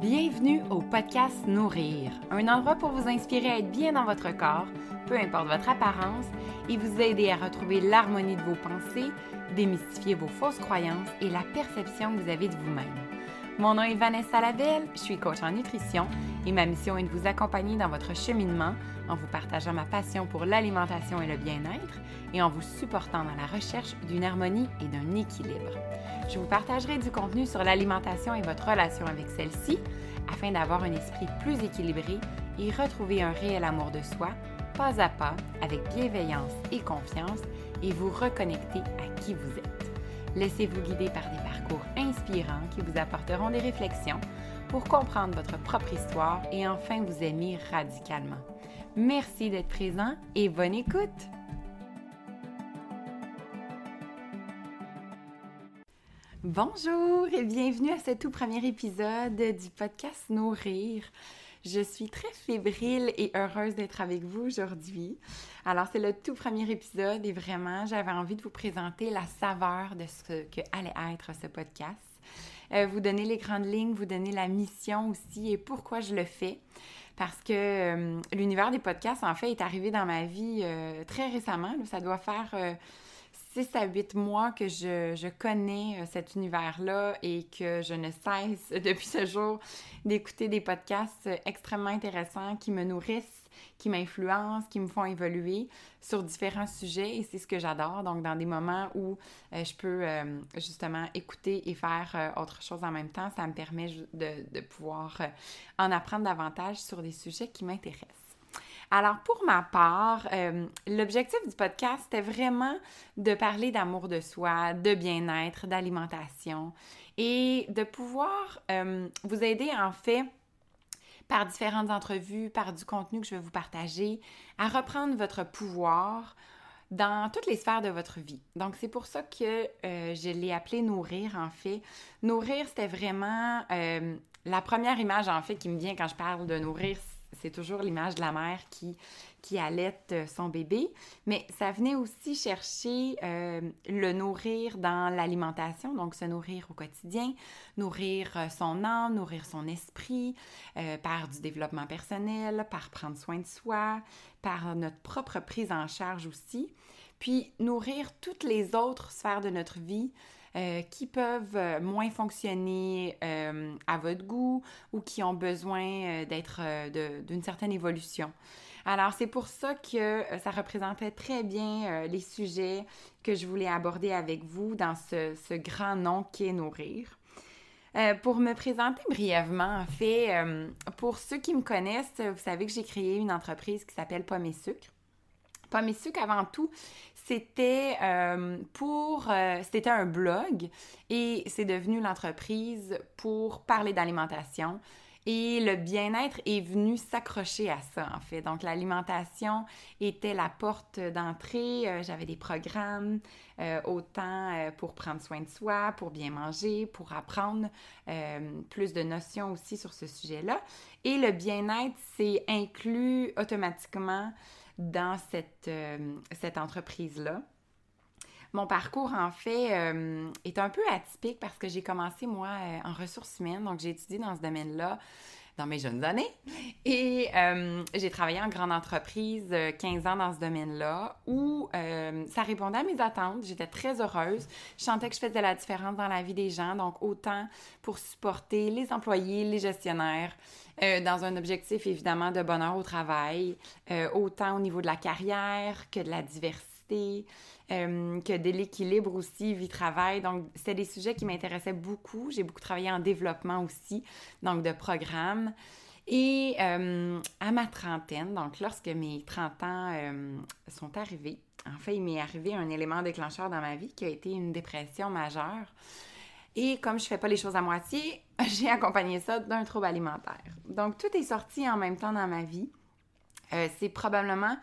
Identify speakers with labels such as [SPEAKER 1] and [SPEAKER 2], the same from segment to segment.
[SPEAKER 1] Bienvenue au podcast Nourrir, un endroit pour vous inspirer à être bien dans votre corps, peu importe votre apparence, et vous aider à retrouver l'harmonie de vos pensées, démystifier vos fausses croyances et la perception que vous avez de vous-même. Mon nom est Vanessa Lavelle, je suis coach en nutrition et ma mission est de vous accompagner dans votre cheminement en vous partageant ma passion pour l'alimentation et le bien-être et en vous supportant dans la recherche d'une harmonie et d'un équilibre. Je vous partagerai du contenu sur l'alimentation et votre relation avec celle-ci afin d'avoir un esprit plus équilibré et retrouver un réel amour de soi, pas à pas, avec bienveillance et confiance, et vous reconnecter à qui vous êtes. Laissez-vous guider par des parcours inspirants qui vous apporteront des réflexions pour comprendre votre propre histoire et enfin vous aimer radicalement. Merci d'être présent et bonne écoute! Bonjour et bienvenue à ce tout premier épisode du podcast Nourrir. Je suis très fébrile et heureuse d'être avec vous aujourd'hui. Alors, c'est le tout premier épisode et vraiment, j'avais envie de vous présenter la saveur de ce que allait être ce podcast. Euh, vous donner les grandes lignes, vous donner la mission aussi et pourquoi je le fais. Parce que euh, l'univers des podcasts, en fait, est arrivé dans ma vie euh, très récemment. Ça doit faire 6 à 8 mois que je, connais euh, cet univers-là et que je ne cesse depuis ce jour d'écouter des podcasts euh, extrêmement intéressants qui me nourrissent, qui m'influencent, qui me font évoluer sur différents sujets et c'est ce que j'adore. Donc, dans des moments où euh, je peux justement écouter et faire autre chose en même temps, ça me permet de, de pouvoir en apprendre davantage sur des sujets qui m'intéressent. Alors, pour ma part, euh, l'objectif du podcast, c'était vraiment de parler d'amour de soi, de bien-être, d'alimentation et de pouvoir euh, vous aider, en fait, par différentes entrevues, par du contenu que je vais vous partager, à reprendre votre pouvoir dans toutes les sphères de votre vie. Donc, c'est pour ça que euh, je l'ai appelé Nourrir, en fait. Nourrir, c'était vraiment la première image, en fait, qui me vient quand je parle de nourrir, c'est toujours l'image de la mère qui, qui allaite euh, son bébé, mais ça venait aussi chercher euh, le nourrir dans l'alimentation, donc se nourrir au quotidien, nourrir euh, son âme, nourrir son esprit, par du développement personnel, par prendre soin de soi, par notre propre prise en charge aussi, puis nourrir toutes les autres sphères de notre vie euh, qui peuvent euh, moins fonctionner euh, à votre goût ou qui ont besoin d'être d'une certaine évolution. Alors, c'est pour ça que ça représentait très bien les sujets que je voulais aborder avec vous dans ce, ce grand nom qu'est nourrir. pour me présenter brièvement, en fait, pour ceux qui me connaissent, vous savez que j'ai créé une entreprise qui s'appelle Pomme et Sucre. Pomme et Sucre, avant tout, c'était euh, pour. Euh, c'était un blog et c'est devenu l'entreprise pour parler d'alimentation. Et le bien-être est venu s'accrocher à ça, en fait. Donc, l'alimentation était la porte d'entrée. Euh, j'avais des programmes, autant pour prendre soin de soi, pour bien manger, pour apprendre plus de notions aussi sur ce sujet-là. Et le bien-être s'est inclus automatiquement dans cette, euh, cette entreprise-là. Mon parcours, en fait, euh, est un peu atypique parce que j'ai commencé, moi, euh, en ressources humaines. Donc, j'ai étudié dans ce domaine-là dans mes jeunes années. Et j'ai travaillé en grande entreprise 15 ans dans ce domaine-là où ça répondait à mes attentes. J'étais très heureuse. Je sentais que je faisais la différence dans la vie des gens. Donc, autant pour supporter les employés, les gestionnaires, euh, dans un objectif évidemment de bonheur au travail, euh, autant au niveau de la carrière que de la diversité, euh, que de l'équilibre aussi vie-travail. Donc, c'était des sujets qui m'intéressaient beaucoup. J'ai beaucoup travaillé en développement aussi, donc de programmes. Et à ma trentaine, donc lorsque mes 30 ans sont arrivés, en fait, il m'est arrivé un élément déclencheur dans ma vie qui a été une dépression majeure. Et comme je fais pas les choses à moitié, j'ai accompagné ça d'un trouble alimentaire. Donc, tout est sorti en même temps dans ma vie. Euh, c'est probablement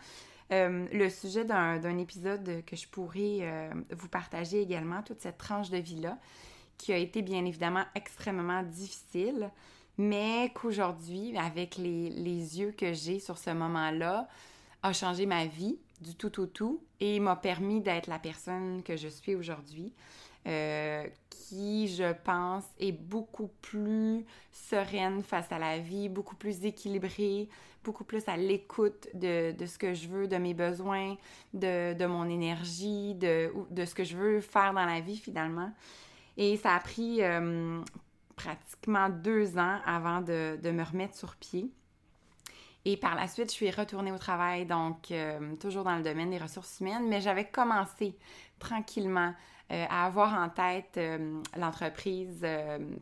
[SPEAKER 1] euh, le sujet d'un épisode que je pourrais euh, vous partager également, toute cette tranche de vie-là, qui a été bien évidemment extrêmement difficile, mais qu'aujourd'hui, avec les, les, yeux que j'ai sur ce moment-là, a changé ma vie du tout au tout et m'a permis d'être la personne que je suis aujourd'hui. Euh, qui, je pense, est beaucoup plus sereine face à la vie, beaucoup plus équilibrée, beaucoup plus à l'écoute de, ce que je veux, de mes besoins, de, mon énergie, de, de, ce que je veux faire dans la vie finalement. Et ça a pris euh, pratiquement deux ans avant de, me remettre sur pied. Et par la suite, je suis retournée au travail, donc euh, toujours dans le domaine des ressources humaines, mais j'avais commencé tranquillement euh, à avoir en tête euh, l'entreprise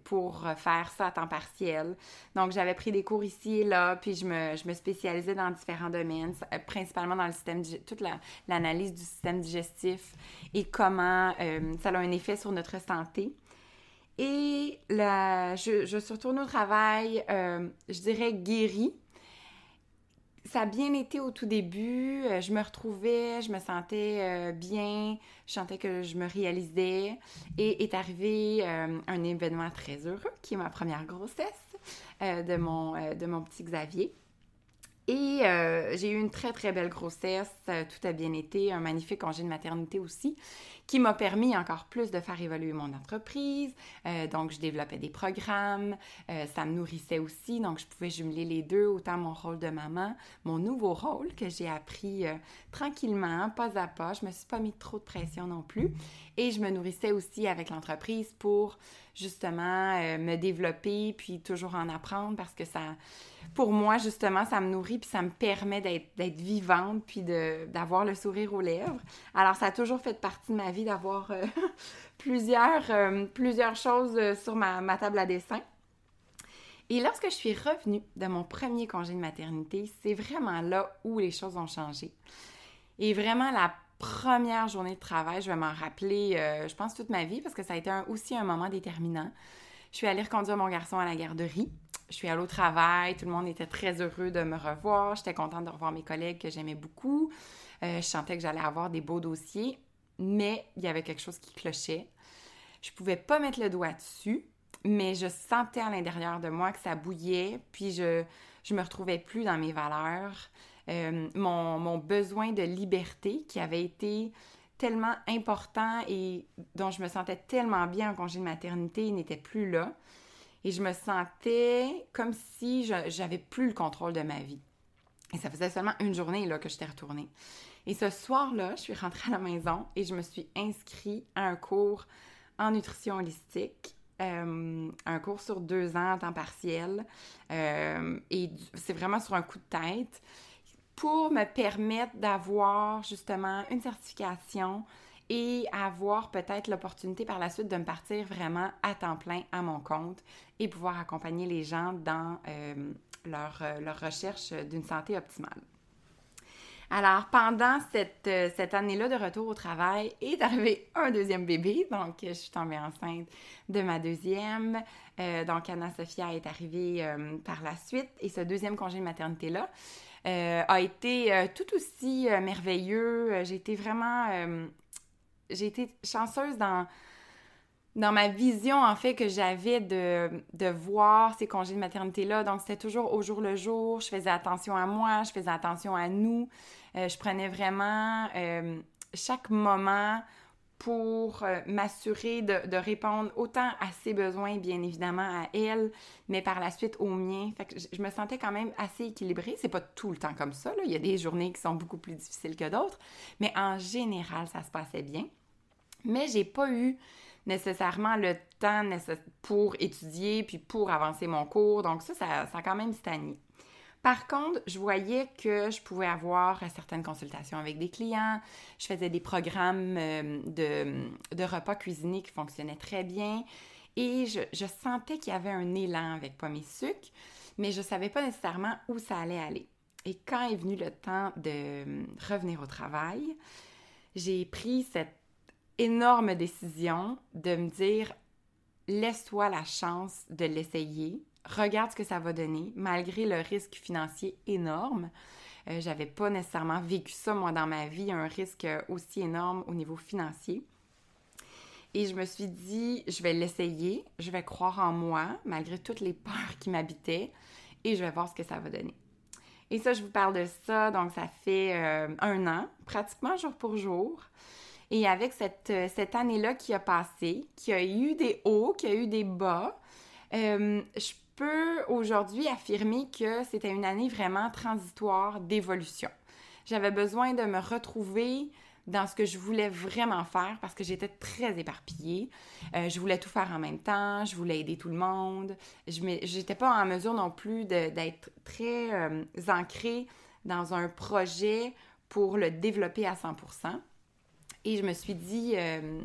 [SPEAKER 1] pour faire ça à temps partiel. Donc, j'avais pris des cours ici et là, puis je me, je me spécialisais dans différents domaines, principalement dans le système, toute l'analyse du système digestif et comment ça a un effet sur notre santé. Et là, je, je suis retournée au travail, je dirais guérie, ça a bien été au tout début. Euh, je me retrouvais, je me sentais euh, bien, je sentais que je me réalisais. Et est arrivé euh, un événement très heureux qui est ma première grossesse de, mon, de mon petit Xavier. Et j'ai eu une très, très belle grossesse. tout a bien été. Un magnifique congé de maternité aussi qui m'a permis encore plus de faire évoluer mon entreprise. Euh, donc, je développais des programmes, euh, ça me nourrissait aussi, donc je pouvais jumeler les deux, autant mon rôle de maman, mon nouveau rôle que j'ai appris euh, tranquillement, pas à pas. Je me suis pas mis trop de pression non plus. Et je me nourrissais aussi avec l'entreprise pour justement me développer, puis toujours en apprendre parce que ça, pour moi, justement, ça me nourrit, puis ça me permet d'être vivante, puis d'avoir le sourire aux lèvres. Alors, ça a toujours fait partie de ma vie d'avoir euh, plusieurs, euh, plusieurs choses euh, sur ma, ma, table à dessin. Et lorsque je suis revenue de mon premier congé de maternité, c'est vraiment là où les choses ont changé. Et vraiment, la première journée de travail, je vais m'en rappeler, je pense, toute ma vie, parce que ça a été aussi un moment déterminant. Je suis allée reconduire mon garçon à la garderie. Je suis allée au travail, tout le monde était très heureux de me revoir. J'étais contente de revoir mes collègues que j'aimais beaucoup. je sentais que j'allais avoir des beaux dossiers mais il y avait quelque chose qui clochait. Je pouvais pas mettre le doigt dessus, mais je sentais à l'intérieur de moi que ça bouillait, puis je, je me retrouvais plus dans mes valeurs. Euh, mon, mon, besoin de liberté qui avait été tellement important et dont je me sentais tellement bien en congé de maternité n'était plus là. Et je me sentais comme si j'avais plus le contrôle de ma vie. Et ça faisait seulement une journée là, que j'étais retournée. Et ce soir-là, je suis rentrée à la maison et je me suis inscrite à un cours en nutrition holistique. Euh, un cours sur deux ans temps partiel. Euh, et c'est vraiment sur un coup de tête pour me permettre d'avoir justement une certification et avoir peut-être l'opportunité par la suite de me partir vraiment à temps plein à mon compte et pouvoir accompagner les gens dans euh, leur, leur recherche d'une santé optimale. Alors, pendant cette, euh, cette année-là de retour au travail, est arrivé un deuxième bébé. Donc, je suis tombée enceinte de ma deuxième. Euh, donc, Anna-Sophia est arrivée euh, par la suite. Et ce deuxième congé de maternité-là a été tout aussi merveilleux. J'ai été vraiment... j'ai été chanceuse dans dans ma vision, en fait, que j'avais de, de, voir ces congés de maternité-là. Donc, c'était toujours au jour le jour. Je faisais attention à moi, je faisais attention à nous. Euh, je prenais vraiment euh, chaque moment pour euh, m'assurer de, répondre autant à ses besoins, bien évidemment, à elle, mais par la suite aux miens. Je, me sentais quand même assez équilibrée. C'est pas tout le temps comme ça. Il y a des journées qui sont beaucoup plus difficiles que d'autres, mais en général, ça se passait bien. Mais j'ai pas eu nécessairement le temps pour étudier puis pour avancer mon cours. Donc ça, ça a quand même stagné. Par contre, je voyais que je pouvais avoir certaines consultations avec des clients. Je faisais des programmes euh, de, repas cuisinés qui fonctionnaient très bien. Et je, sentais qu'il y avait un élan avec Pommes et Sucre, mais je ne savais pas nécessairement où ça allait aller. Et quand est venu le temps de revenir au travail, j'ai pris cette énorme décision de me dire laisse-toi la chance de l'essayer, regarde ce que ça va donner, malgré le risque financier énorme. Euh, j'avais pas nécessairement vécu ça, moi, dans ma vie, un risque aussi énorme au niveau financier. Et je me suis dit, je vais l'essayer, je vais croire en moi, malgré toutes les peurs qui m'habitaient, et je vais voir ce que ça va donner. Et ça, je vous parle de ça, donc ça fait euh, un an, pratiquement jour pour jour. Et avec cette, cette année-là qui a passé, qui a eu des hauts, qui a eu des bas, je peux aujourd'hui affirmer que c'était une année vraiment transitoire d'évolution. J'avais besoin de me retrouver dans ce que je voulais vraiment faire parce que j'étais très éparpillée. Euh, je voulais tout faire en même temps, je voulais aider tout le monde. Je n'étais pas en mesure non plus d'être très euh, ancrée dans un projet pour le développer à 100 et je me suis dit euh,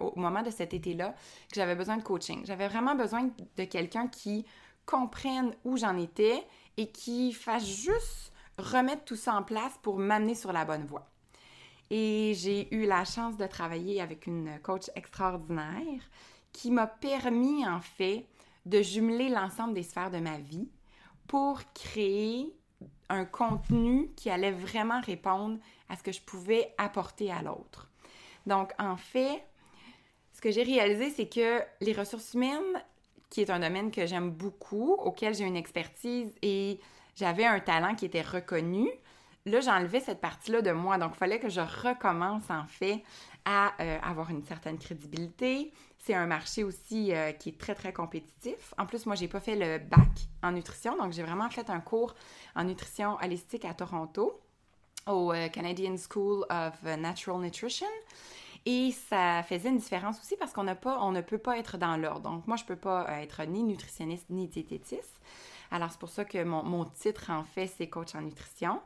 [SPEAKER 1] au moment de cet été-là que j'avais besoin de coaching. J'avais vraiment besoin de quelqu'un qui comprenne où j'en étais et qui fasse juste remettre tout ça en place pour m'amener sur la bonne voie. Et j'ai eu la chance de travailler avec une coach extraordinaire qui m'a permis en fait de jumeler l'ensemble des sphères de ma vie pour créer un contenu qui allait vraiment répondre à ce que je pouvais apporter à l'autre. Donc, en fait, ce que j'ai réalisé, c'est que les ressources humaines, qui est un domaine que j'aime beaucoup, auquel j'ai une expertise et j'avais un talent qui était reconnu, là, j'enlevais cette partie-là de moi. Donc, il fallait que je recommence, en fait, à euh, avoir une certaine crédibilité. C'est un marché aussi euh, qui est très, très compétitif. En plus, moi, j'ai pas fait le bac en nutrition, donc j'ai vraiment fait un cours en nutrition holistique à Toronto, au euh, Canadian School of Natural Nutrition. Et ça faisait une différence aussi parce qu'on ne peut pas être dans l'ordre. Donc, moi, je peux pas être ni nutritionniste ni diététiste. Alors, c'est pour ça que mon, mon titre, en fait, c'est coach en nutrition.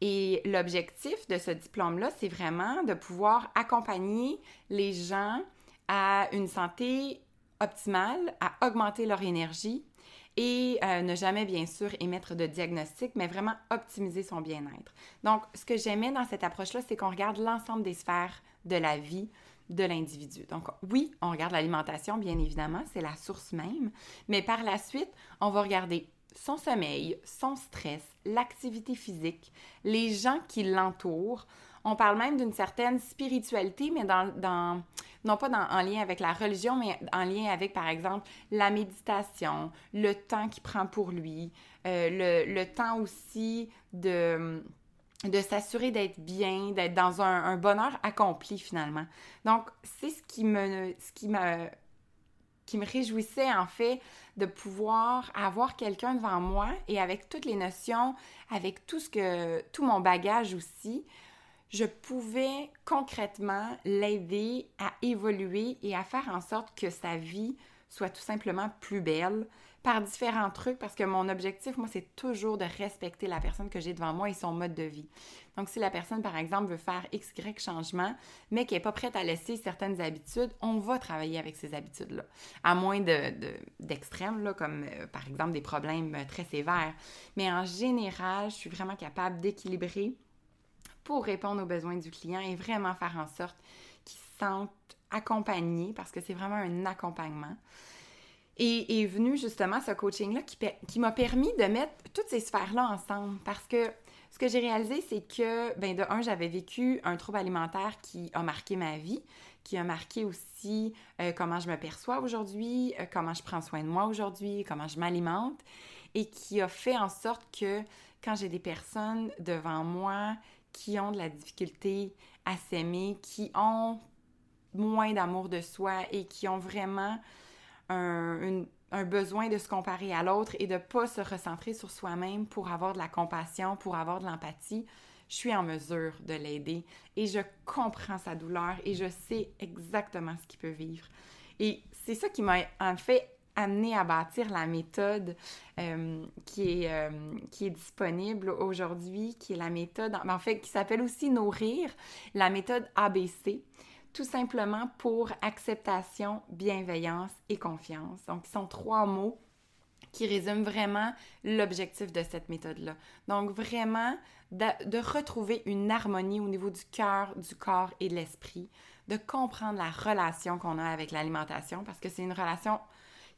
[SPEAKER 1] Et l'objectif de ce diplôme-là, c'est vraiment de pouvoir accompagner les gens à une santé optimale, à augmenter leur énergie et euh, ne jamais, bien sûr, émettre de diagnostic, mais vraiment optimiser son bien-être. Donc, ce que j'aimais dans cette approche-là, c'est qu'on regarde l'ensemble des sphères de la vie de l'individu. Donc, oui, on regarde l'alimentation, bien évidemment, c'est la source même, mais par la suite, on va regarder son sommeil, son stress, l'activité physique, les gens qui l'entourent. On parle même d'une certaine spiritualité, mais dans, non pas en lien avec la religion, mais en lien avec, par exemple, la méditation, le temps qu'il prend pour lui, euh, le, temps aussi de, de s'assurer d'être bien, d'être dans un, un, bonheur accompli finalement. Donc, c'est ce qui me, ce qui me qui me réjouissait en fait de pouvoir avoir quelqu'un devant moi et avec toutes les notions, avec tout ce que tout mon bagage aussi, je pouvais concrètement l'aider à évoluer et à faire en sorte que sa vie soit tout simplement plus belle, par différents trucs parce que mon objectif, moi, c'est toujours de respecter la personne que j'ai devant moi et son mode de vie. Donc, si la personne, par exemple, veut faire X, Y changement, mais qui n'est pas prête à laisser certaines habitudes, on va travailler avec ces habitudes-là. À moins d'extrêmes, de, comme euh, par exemple des problèmes euh, très sévères. Mais en général, je suis vraiment capable d'équilibrer pour répondre aux besoins du client et vraiment faire en sorte qu'il se sente accompagné parce que c'est vraiment un accompagnement. Et est venu justement ce coaching-là qui, qui m'a permis de mettre toutes ces sphères-là ensemble parce que ce que j'ai réalisé, c'est que, ben de un, j'avais vécu un trouble alimentaire qui a marqué ma vie, qui a marqué aussi euh, comment je me perçois aujourd'hui, euh, comment je prends soin de moi aujourd'hui, comment je m'alimente, et qui a fait en sorte que quand j'ai des personnes devant moi qui ont de la difficulté à s'aimer, qui ont moins d'amour de soi et qui ont vraiment un, besoin de se comparer à l'autre et de ne pas se recentrer sur soi-même pour avoir de la compassion, pour avoir de l'empathie, je suis en mesure de l'aider et je comprends sa douleur et je sais exactement ce qu'il peut vivre. Et c'est ça qui m'a en fait amené à bâtir la méthode euh, qui, est, euh, qui est disponible aujourd'hui, qui est la méthode, en fait, qui s'appelle aussi Nourrir, la méthode ABC tout simplement pour acceptation, bienveillance et confiance. Donc, ce sont trois mots qui résument vraiment l'objectif de cette méthode-là. Donc, vraiment, de, retrouver une harmonie au niveau du cœur, du corps et de l'esprit, de comprendre la relation qu'on a avec l'alimentation, parce que c'est une relation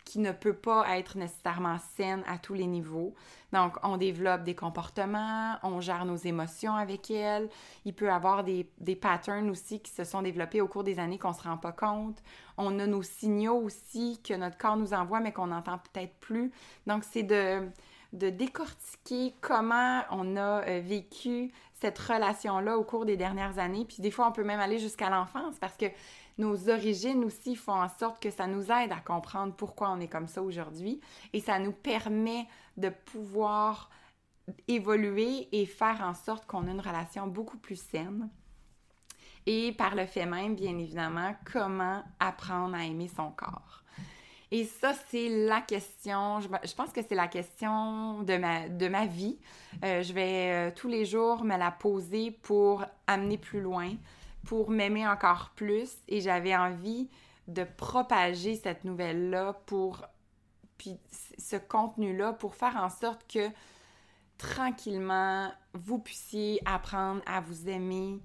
[SPEAKER 1] qui ne peut pas être nécessairement saine à tous les niveaux. Donc, on développe des comportements, on gère nos émotions avec elles. Il peut y avoir des, des patterns aussi qui se sont développés au cours des années qu'on ne se rend pas compte. On a nos signaux aussi que notre corps nous envoie, mais qu'on n'entend peut-être plus. Donc, c'est de, de décortiquer comment on a euh, vécu cette relation-là au cours des dernières années. Puis des fois, on peut même aller jusqu'à l'enfance parce que nos origines aussi font en sorte que ça nous aide à comprendre pourquoi on est comme ça aujourd'hui. Et ça nous permet de pouvoir évoluer et faire en sorte qu'on a une relation beaucoup plus saine. Et par le fait même, bien évidemment, comment apprendre à aimer son corps. Et ça, c'est la question, je, pense que c'est la question de ma, de ma vie. Euh, je vais euh, tous les jours me la poser pour amener plus loin, pour m'aimer encore plus. Et j'avais envie de propager cette nouvelle-là pour, puis ce contenu-là, pour faire en sorte que tranquillement, vous puissiez apprendre à vous aimer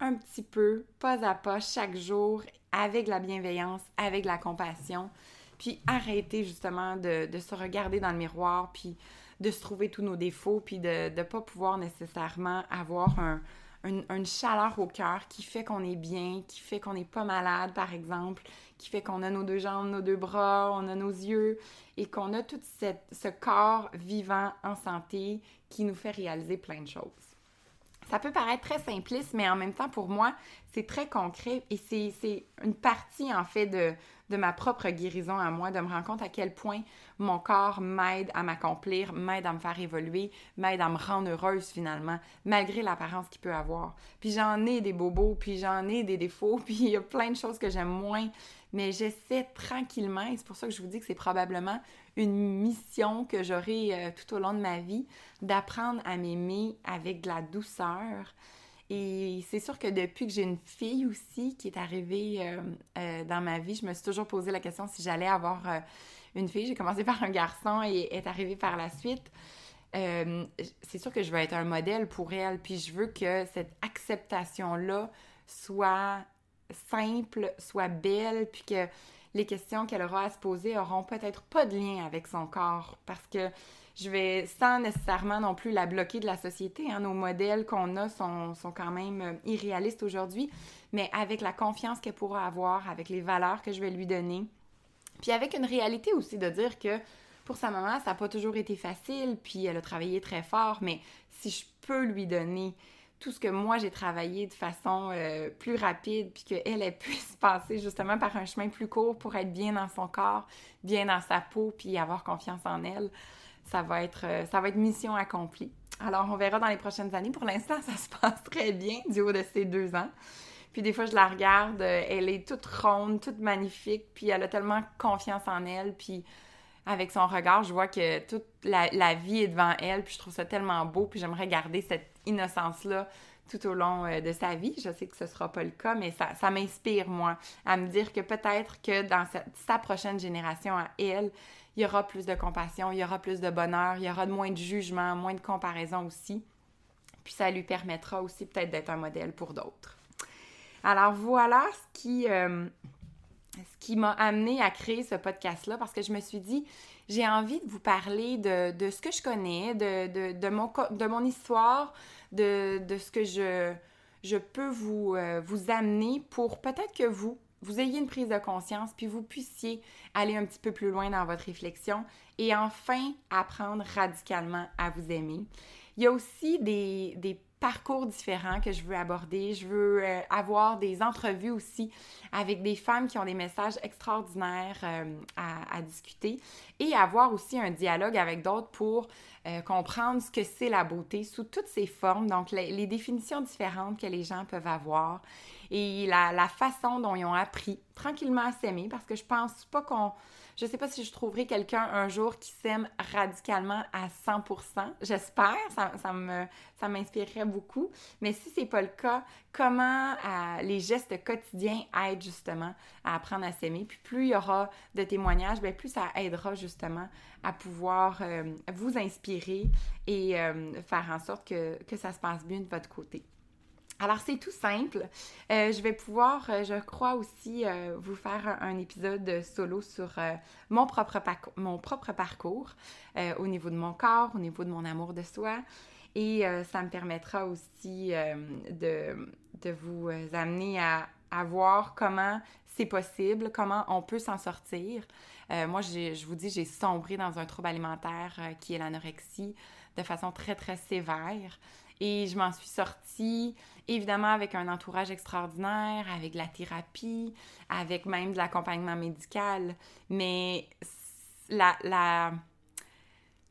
[SPEAKER 1] un petit peu, pas à pas, chaque jour, avec la bienveillance, avec la compassion puis arrêter justement de, se regarder dans le miroir, puis de se trouver tous nos défauts, puis de ne pas pouvoir nécessairement avoir un, une, chaleur au cœur qui fait qu'on est bien, qui fait qu'on n'est pas malade, par exemple, qui fait qu'on a nos deux jambes, nos deux bras, on a nos yeux, et qu'on a tout ce corps vivant en santé qui nous fait réaliser plein de choses. Ça peut paraître très simpliste, mais en même temps, pour moi, c'est très concret et c'est une partie, en fait, de, de ma propre guérison à moi, de me rendre compte à quel point mon corps m'aide à m'accomplir, m'aide à me faire évoluer, m'aide à me rendre heureuse finalement, malgré l'apparence qu'il peut avoir. Puis j'en ai des bobos, puis j'en ai des défauts, puis il y a plein de choses que j'aime moins, mais j'essaie tranquillement, et c'est pour ça que je vous dis que c'est probablement une mission que j'aurai euh, tout au long de ma vie, d'apprendre à m'aimer avec de la douceur, et c'est sûr que depuis que j'ai une fille aussi qui est arrivée euh, euh, dans ma vie, je me suis toujours posé la question si j'allais avoir euh, une fille. J'ai commencé par un garçon et est arrivée par la suite. c'est sûr que je veux être un modèle pour elle, puis je veux que cette acceptation-là soit simple, soit belle, puis que les questions qu'elle aura à se poser auront peut-être pas de lien avec son corps, parce que je vais, sans nécessairement non plus la bloquer de la société, hein, nos modèles qu'on a sont, sont, quand même euh, irréalistes aujourd'hui, mais avec la confiance qu'elle pourra avoir, avec les valeurs que je vais lui donner, puis avec une réalité aussi de dire que pour sa maman, ça n'a pas toujours été facile, puis elle a travaillé très fort, mais si je peux lui donner tout ce que moi j'ai travaillé de façon euh, plus rapide, puis qu'elle, elle puisse passer justement par un chemin plus court pour être bien dans son corps, bien dans sa peau, puis avoir confiance en elle ça va être, euh, ça va être mission accomplie. Alors, on verra dans les prochaines années. Pour l'instant, ça se passe très bien du haut de ses deux ans. Puis des fois, je la regarde, euh, elle est toute ronde, toute magnifique, puis elle a tellement confiance en elle, puis avec son regard, je vois que toute la, vie est devant elle, puis je trouve ça tellement beau, puis j'aimerais garder cette innocence-là tout au long euh, de sa vie. Je sais que ce ne sera pas le cas, mais ça, m'inspire, moi, à me dire que peut-être que dans sa prochaine génération à elle, il y aura plus de compassion, il y aura plus de bonheur, il y aura moins de jugement, moins de comparaison aussi. Puis ça lui permettra aussi peut-être d'être un modèle pour d'autres. Alors voilà ce qui, euh, m'a amené à créer ce podcast-là parce que je me suis dit, j'ai envie de vous parler de, ce que je connais, de, de, de mon histoire, de, ce que je, peux vous, euh, vous amener pour peut-être que vous, vous ayez une prise de conscience, puis vous puissiez aller un petit peu plus loin dans votre réflexion et enfin apprendre radicalement à vous aimer. Il y a aussi des parcours différents que je veux aborder. Je veux euh, avoir des entrevues aussi avec des femmes qui ont des messages extraordinaires euh, à, discuter et avoir aussi un dialogue avec d'autres pour euh, comprendre ce que c'est la beauté sous toutes ses formes, donc les, définitions différentes que les gens peuvent avoir et la, façon dont ils ont appris tranquillement à s'aimer parce que je pense pas qu'on je sais pas si je trouverai quelqu'un un jour qui s'aime radicalement à 100%. J'espère, ça, m'inspirerait beaucoup. Mais si c'est pas le cas, comment euh, les gestes quotidiens aident justement à apprendre à s'aimer? Puis plus il y aura de témoignages, bien, plus ça aidera justement à pouvoir euh, vous inspirer et euh, faire en sorte que ça se passe bien de votre côté. Alors, c'est tout simple. Euh, je vais pouvoir, euh, je crois aussi, euh, vous faire un, épisode solo sur mon, propre mon propre parcours au niveau de mon corps, au niveau de mon amour de soi. Et ça me permettra aussi de, de, vous amener à, à voir comment c'est possible, comment on peut s'en sortir. moi, je vous dis, j'ai sombré dans un trouble alimentaire qui est l'anorexie de façon très, très sévère. Et je m'en suis sortie, évidemment, avec un entourage extraordinaire, avec la thérapie, avec même de l'accompagnement médical. Mais la, la,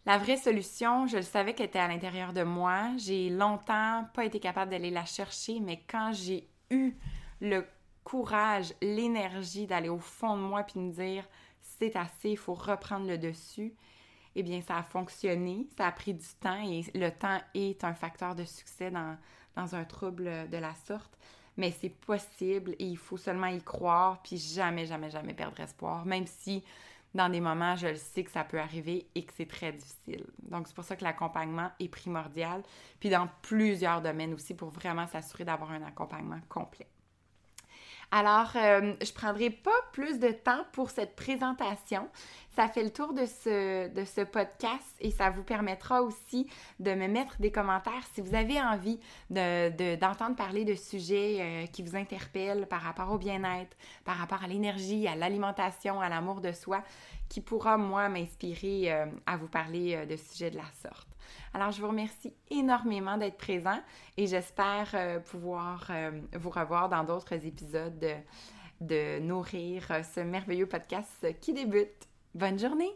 [SPEAKER 1] la vraie solution, je le savais qu'elle était à l'intérieur de moi. J'ai longtemps pas été capable d'aller la chercher, mais quand j'ai eu le courage, l'énergie d'aller au fond de moi puis me dire c'est assez, il faut reprendre le dessus, eh bien, ça a fonctionné. Ça a pris du temps et le temps est un facteur de succès dans, dans un trouble de la sorte. Mais c'est possible et il faut seulement y croire puis jamais, jamais, jamais perdre espoir, même si dans des moments, je le sais que ça peut arriver et que c'est très difficile. Donc, c'est pour ça que l'accompagnement est primordial, puis dans plusieurs domaines aussi, pour vraiment s'assurer d'avoir un accompagnement complet. Alors, euh, je ne prendrai pas plus de temps pour cette présentation. Ça fait le tour de ce, podcast et ça vous permettra aussi de me mettre des commentaires si vous avez envie d'entendre de, parler de sujets euh, qui vous interpellent par rapport au bien-être, par rapport à l'énergie, à l'alimentation, à l'amour de soi, qui pourra, moi, m'inspirer euh, à vous parler de sujets de la sorte. Alors, je vous remercie énormément d'être présent et j'espère euh, pouvoir euh, vous revoir dans d'autres épisodes de, Nourrir euh, ce merveilleux podcast qui débute. Bonne journée!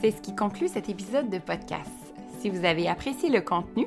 [SPEAKER 1] C'est ce qui conclut cet épisode de podcast. Si vous avez apprécié le contenu